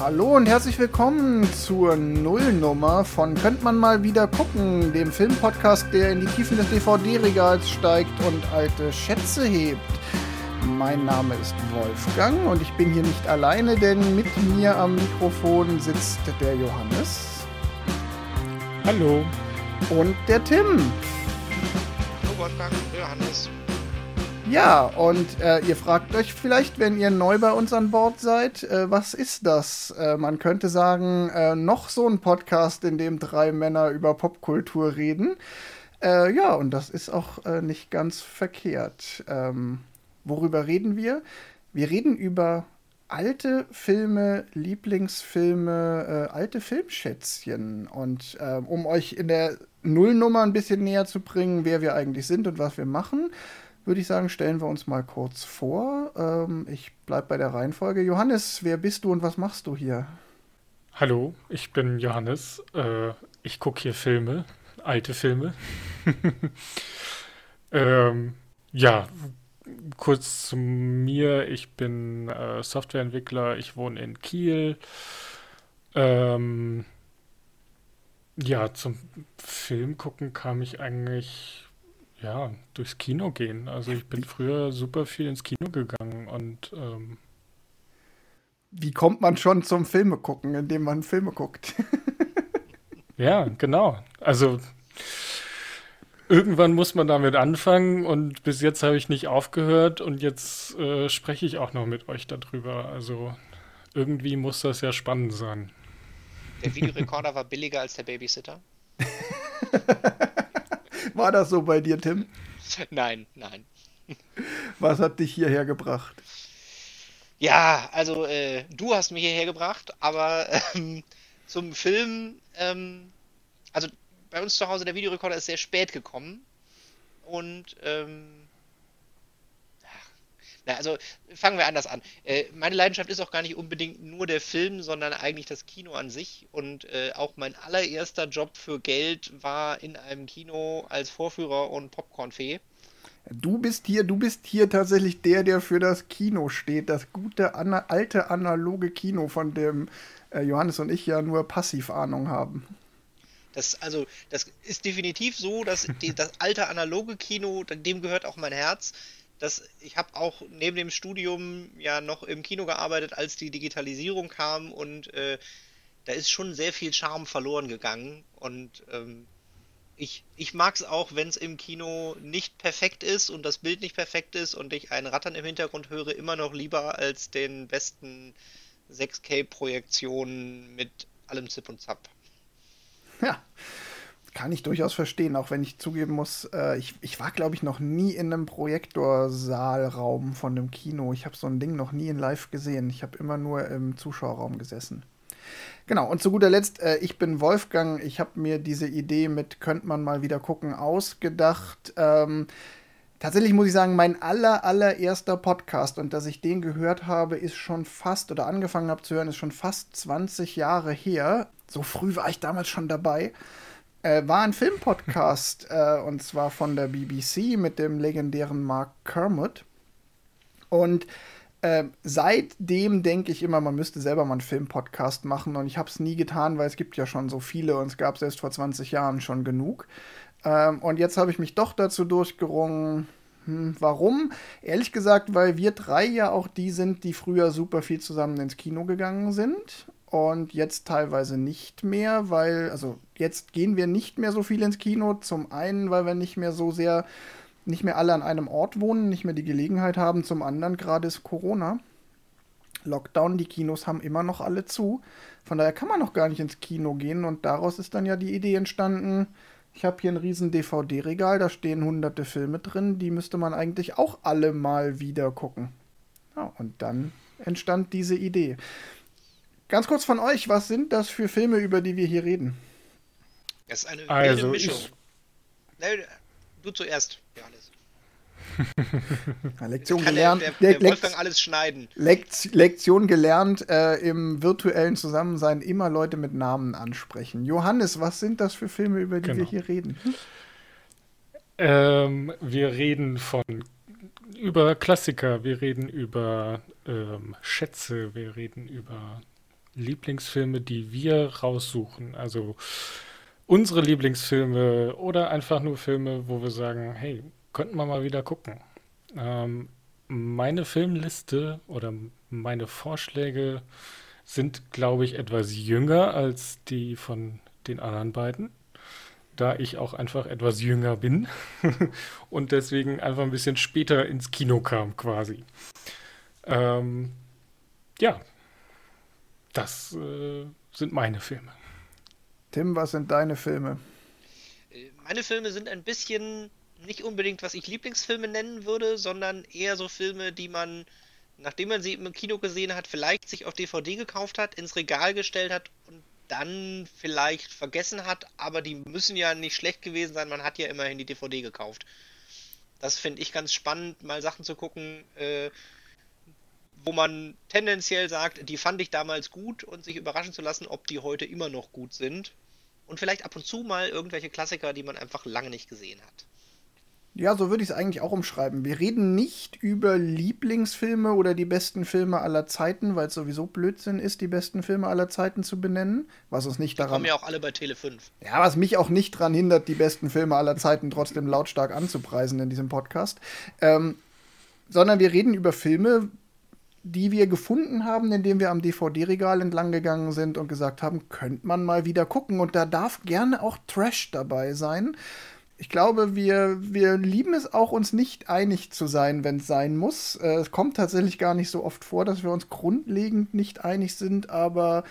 Hallo und herzlich willkommen zur Nullnummer von Könnt man mal wieder gucken, dem Filmpodcast, der in die Tiefen des DVD-Regals steigt und alte Schätze hebt. Mein Name ist Wolfgang und ich bin hier nicht alleine, denn mit mir am Mikrofon sitzt der Johannes. Hallo. Und der Tim. Hallo Wolfgang, Johannes. Ja, und äh, ihr fragt euch vielleicht, wenn ihr neu bei uns an Bord seid, äh, was ist das? Äh, man könnte sagen, äh, noch so ein Podcast, in dem drei Männer über Popkultur reden. Äh, ja, und das ist auch äh, nicht ganz verkehrt. Ähm, worüber reden wir? Wir reden über alte Filme, Lieblingsfilme, alte Filmschätzchen. Und um euch in der Nullnummer ein bisschen näher zu bringen, wer wir eigentlich sind und was wir machen, würde ich sagen, stellen wir uns mal kurz vor. Ähm, ich bleibe bei der Reihenfolge. Johannes, wer bist du und was machst du hier? Hallo, ich bin Johannes. Äh, ich gucke hier Filme, alte Filme. ähm, ja, kurz zu mir. Ich bin äh, Softwareentwickler. Ich wohne in Kiel. Ähm, ja, zum Film gucken kam ich eigentlich ja, durchs Kino gehen. Also ich bin früher super viel ins Kino gegangen und ähm, wie kommt man schon zum Filme gucken, indem man Filme guckt? ja, genau. Also irgendwann muss man damit anfangen und bis jetzt habe ich nicht aufgehört und jetzt äh, spreche ich auch noch mit euch darüber. Also irgendwie muss das ja spannend sein. Der Videorekorder war billiger als der Babysitter? War das so bei dir, Tim? Nein, nein. Was hat dich hierher gebracht? Ja, also äh, du hast mich hierher gebracht, aber ähm, zum Film, ähm, also bei uns zu Hause der Videorekorder ist sehr spät gekommen und ähm, na, also fangen wir anders an. Äh, meine Leidenschaft ist auch gar nicht unbedingt nur der Film, sondern eigentlich das Kino an sich. Und äh, auch mein allererster Job für Geld war in einem Kino als Vorführer und Popcornfee. Du bist hier, du bist hier tatsächlich der, der für das Kino steht, das gute ana alte analoge Kino, von dem äh, Johannes und ich ja nur Passivahnung haben. Das, also, das ist definitiv so, dass die, das alte analoge Kino, dem gehört auch mein Herz dass ich habe auch neben dem Studium ja noch im Kino gearbeitet, als die Digitalisierung kam und äh, da ist schon sehr viel Charme verloren gegangen und ähm, ich, ich mag es auch, wenn es im Kino nicht perfekt ist und das Bild nicht perfekt ist und ich ein Rattern im Hintergrund höre, immer noch lieber als den besten 6K-Projektionen mit allem Zip und Zap. Ja, kann ich durchaus verstehen, auch wenn ich zugeben muss, äh, ich, ich war, glaube ich, noch nie in einem Projektorsaalraum von einem Kino. Ich habe so ein Ding noch nie in live gesehen. Ich habe immer nur im Zuschauerraum gesessen. Genau, und zu guter Letzt, äh, ich bin Wolfgang. Ich habe mir diese Idee mit könnte man mal wieder gucken ausgedacht. Ähm, tatsächlich muss ich sagen, mein aller, allererster Podcast und dass ich den gehört habe, ist schon fast oder angefangen habe zu hören, ist schon fast 20 Jahre her. So früh war ich damals schon dabei äh, war ein Filmpodcast äh, und zwar von der BBC mit dem legendären Mark Kermott. Und äh, seitdem denke ich immer, man müsste selber mal einen Filmpodcast machen und ich habe es nie getan, weil es gibt ja schon so viele und es gab selbst vor 20 Jahren schon genug. Ähm, und jetzt habe ich mich doch dazu durchgerungen. Hm, warum? Ehrlich gesagt, weil wir drei ja auch die sind, die früher super viel zusammen ins Kino gegangen sind und jetzt teilweise nicht mehr, weil, also jetzt gehen wir nicht mehr so viel ins Kino. Zum einen, weil wir nicht mehr so sehr, nicht mehr alle an einem Ort wohnen, nicht mehr die Gelegenheit haben. Zum anderen, gerade ist Corona. Lockdown, die Kinos haben immer noch alle zu. Von daher kann man noch gar nicht ins Kino gehen und daraus ist dann ja die Idee entstanden. Ich habe hier ein riesen DVD-Regal, da stehen hunderte Filme drin, die müsste man eigentlich auch alle mal wieder gucken. Ja, und dann entstand diese Idee. Ganz kurz von euch, was sind das für Filme, über die wir hier reden? Das ist eine also Mischung. Ich... Nee, du zuerst, Johannes. Lektion gelernt. Der, der, der Wolfgang alles schneiden. Lektion gelernt, äh, im virtuellen Zusammensein immer Leute mit Namen ansprechen. Johannes, was sind das für Filme, über die genau. wir hier reden? Ähm, wir reden von über Klassiker, wir reden über ähm, Schätze, wir reden über Lieblingsfilme, die wir raussuchen. Also unsere Lieblingsfilme oder einfach nur Filme, wo wir sagen, hey, könnten wir mal wieder gucken. Ähm, meine Filmliste oder meine Vorschläge sind, glaube ich, etwas jünger als die von den anderen beiden, da ich auch einfach etwas jünger bin und deswegen einfach ein bisschen später ins Kino kam quasi. Ähm, ja, das äh, sind meine Filme. Tim, was sind deine Filme? Meine Filme sind ein bisschen nicht unbedingt, was ich Lieblingsfilme nennen würde, sondern eher so Filme, die man, nachdem man sie im Kino gesehen hat, vielleicht sich auf DVD gekauft hat, ins Regal gestellt hat und dann vielleicht vergessen hat, aber die müssen ja nicht schlecht gewesen sein, man hat ja immerhin die DVD gekauft. Das finde ich ganz spannend, mal Sachen zu gucken, äh, wo man tendenziell sagt, die fand ich damals gut und sich überraschen zu lassen, ob die heute immer noch gut sind. Und vielleicht ab und zu mal irgendwelche Klassiker, die man einfach lange nicht gesehen hat. Ja, so würde ich es eigentlich auch umschreiben. Wir reden nicht über Lieblingsfilme oder die besten Filme aller Zeiten, weil es sowieso Blödsinn ist, die besten Filme aller Zeiten zu benennen. Was uns nicht die daran. kommen ja auch alle bei Tele 5. Ja, was mich auch nicht daran hindert, die besten Filme aller Zeiten trotzdem lautstark anzupreisen in diesem Podcast. Ähm, sondern wir reden über Filme, die wir gefunden haben, indem wir am DVD-Regal entlang gegangen sind und gesagt haben, könnte man mal wieder gucken. Und da darf gerne auch Trash dabei sein ich glaube, wir, wir lieben es auch, uns nicht einig zu sein, wenn es sein muss. Äh, es kommt tatsächlich gar nicht so oft vor, dass wir uns grundlegend nicht einig sind, aber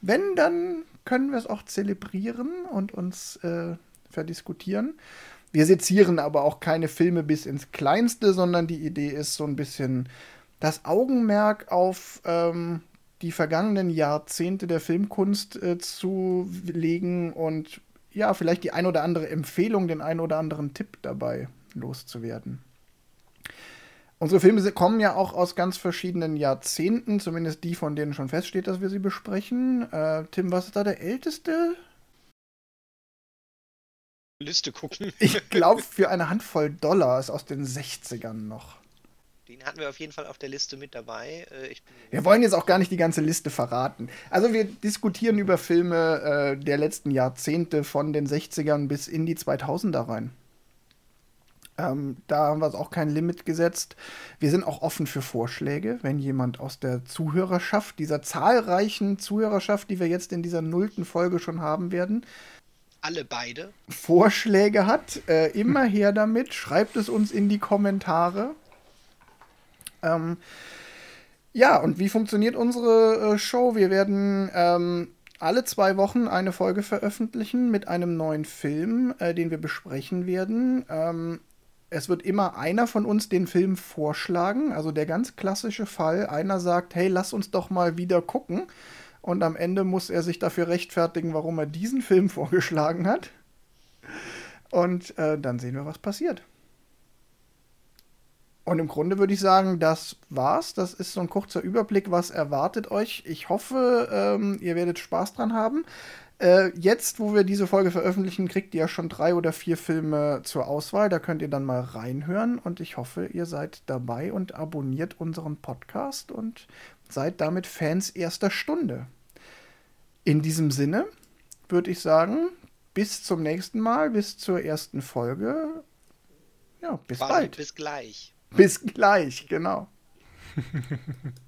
wenn, dann können wir es auch zelebrieren und uns äh, verdiskutieren. Wir sezieren aber auch keine Filme bis ins Kleinste, sondern die Idee ist so ein bisschen das Augenmerk auf ähm, die vergangenen Jahrzehnte der Filmkunst äh, zu legen und ja, vielleicht die ein oder andere Empfehlung, den ein oder anderen Tipp dabei loszuwerden. Unsere Filme kommen ja auch aus ganz verschiedenen Jahrzehnten, zumindest die, von denen schon feststeht, dass wir sie besprechen. Äh, Tim, was ist da der älteste? Liste gucken. Ich glaube, für eine Handvoll Dollar ist aus den 60ern noch. Den hatten wir auf jeden Fall auf der Liste mit dabei. Äh, wir wollen jetzt auch gar nicht die ganze Liste verraten. Also wir diskutieren über Filme äh, der letzten Jahrzehnte von den 60ern bis in die 2000er rein. Ähm, da haben wir auch kein Limit gesetzt. Wir sind auch offen für Vorschläge, wenn jemand aus der Zuhörerschaft, dieser zahlreichen Zuhörerschaft, die wir jetzt in dieser nullten Folge schon haben werden, alle beide Vorschläge hat, äh, immer her damit. Schreibt es uns in die Kommentare. Ähm, ja, und wie funktioniert unsere äh, Show? Wir werden ähm, alle zwei Wochen eine Folge veröffentlichen mit einem neuen Film, äh, den wir besprechen werden. Ähm, es wird immer einer von uns den Film vorschlagen. Also der ganz klassische Fall, einer sagt, hey, lass uns doch mal wieder gucken. Und am Ende muss er sich dafür rechtfertigen, warum er diesen Film vorgeschlagen hat. Und äh, dann sehen wir, was passiert. Und im Grunde würde ich sagen, das war's. Das ist so ein kurzer Überblick, was erwartet euch. Ich hoffe, ähm, ihr werdet Spaß dran haben. Äh, jetzt, wo wir diese Folge veröffentlichen, kriegt ihr ja schon drei oder vier Filme zur Auswahl. Da könnt ihr dann mal reinhören. Und ich hoffe, ihr seid dabei und abonniert unseren Podcast und seid damit Fans erster Stunde. In diesem Sinne würde ich sagen, bis zum nächsten Mal, bis zur ersten Folge. Ja, bis War bald. Bis gleich. Bis gleich, genau.